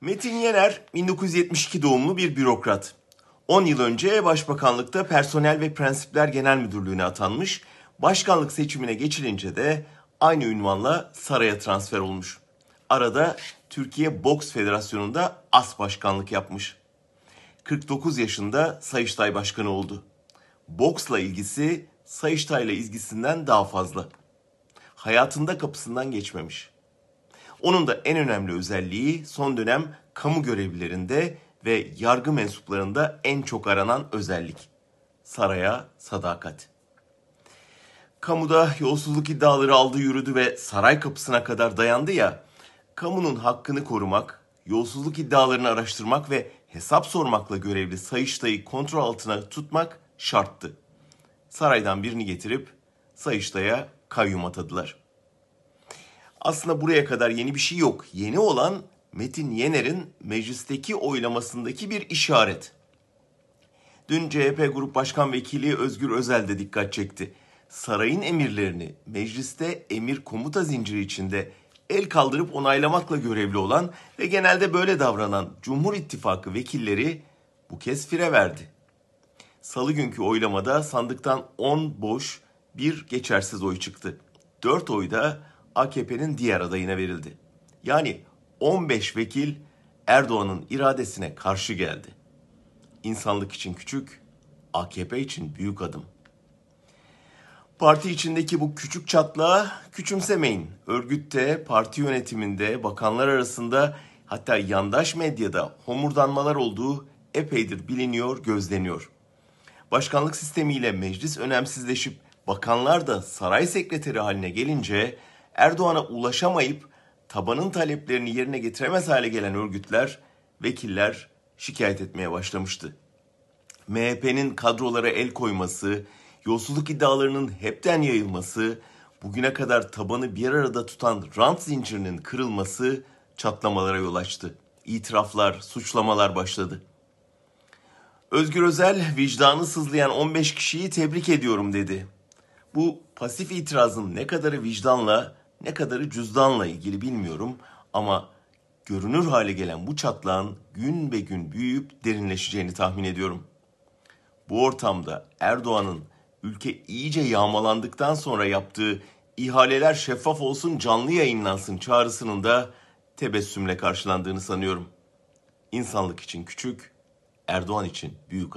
Metin Yener 1972 doğumlu bir bürokrat. 10 yıl önce Başbakanlıkta Personel ve Prensipler Genel Müdürlüğü'ne atanmış. Başkanlık seçimine geçilince de aynı ünvanla saraya transfer olmuş. Arada Türkiye Boks Federasyonu'nda as başkanlık yapmış. 49 yaşında Sayıştay Başkanı oldu. Boksla ilgisi Sayıştay'la ilgisinden daha fazla. Hayatında kapısından geçmemiş. Onun da en önemli özelliği son dönem kamu görevlilerinde ve yargı mensuplarında en çok aranan özellik. Saraya sadakat. Kamuda yolsuzluk iddiaları aldı yürüdü ve saray kapısına kadar dayandı ya. Kamunun hakkını korumak, yolsuzluk iddialarını araştırmak ve hesap sormakla görevli Sayıştay'ı kontrol altına tutmak şarttı. Saraydan birini getirip Sayıştay'a kayyum atadılar. Aslında buraya kadar yeni bir şey yok. Yeni olan Metin Yener'in meclisteki oylamasındaki bir işaret. Dün CHP Grup Başkan Vekili Özgür Özel de dikkat çekti. Sarayın emirlerini mecliste emir komuta zinciri içinde el kaldırıp onaylamakla görevli olan ve genelde böyle davranan Cumhur İttifakı vekilleri bu kez fire verdi. Salı günkü oylamada sandıktan 10 boş, bir geçersiz oy çıktı. 4 oy da AKP'nin diğer adayına verildi. Yani 15 vekil Erdoğan'ın iradesine karşı geldi. İnsanlık için küçük, AKP için büyük adım. Parti içindeki bu küçük çatlağı küçümsemeyin. Örgütte, parti yönetiminde, bakanlar arasında hatta yandaş medyada homurdanmalar olduğu epeydir biliniyor, gözleniyor. Başkanlık sistemiyle meclis önemsizleşip bakanlar da saray sekreteri haline gelince Erdoğan'a ulaşamayıp tabanın taleplerini yerine getiremez hale gelen örgütler, vekiller şikayet etmeye başlamıştı. MHP'nin kadrolara el koyması, yolsuzluk iddialarının hepten yayılması, bugüne kadar tabanı bir arada tutan rant zincirinin kırılması çatlamalara yol açtı. İtiraflar, suçlamalar başladı. Özgür Özel vicdanı sızlayan 15 kişiyi tebrik ediyorum dedi. Bu pasif itirazın ne kadarı vicdanla ne kadarı cüzdanla ilgili bilmiyorum ama görünür hale gelen bu çatlağın gün be gün büyüyüp derinleşeceğini tahmin ediyorum. Bu ortamda Erdoğan'ın ülke iyice yağmalandıktan sonra yaptığı ihaleler şeffaf olsun canlı yayınlansın çağrısının da tebessümle karşılandığını sanıyorum. İnsanlık için küçük, Erdoğan için büyük adım.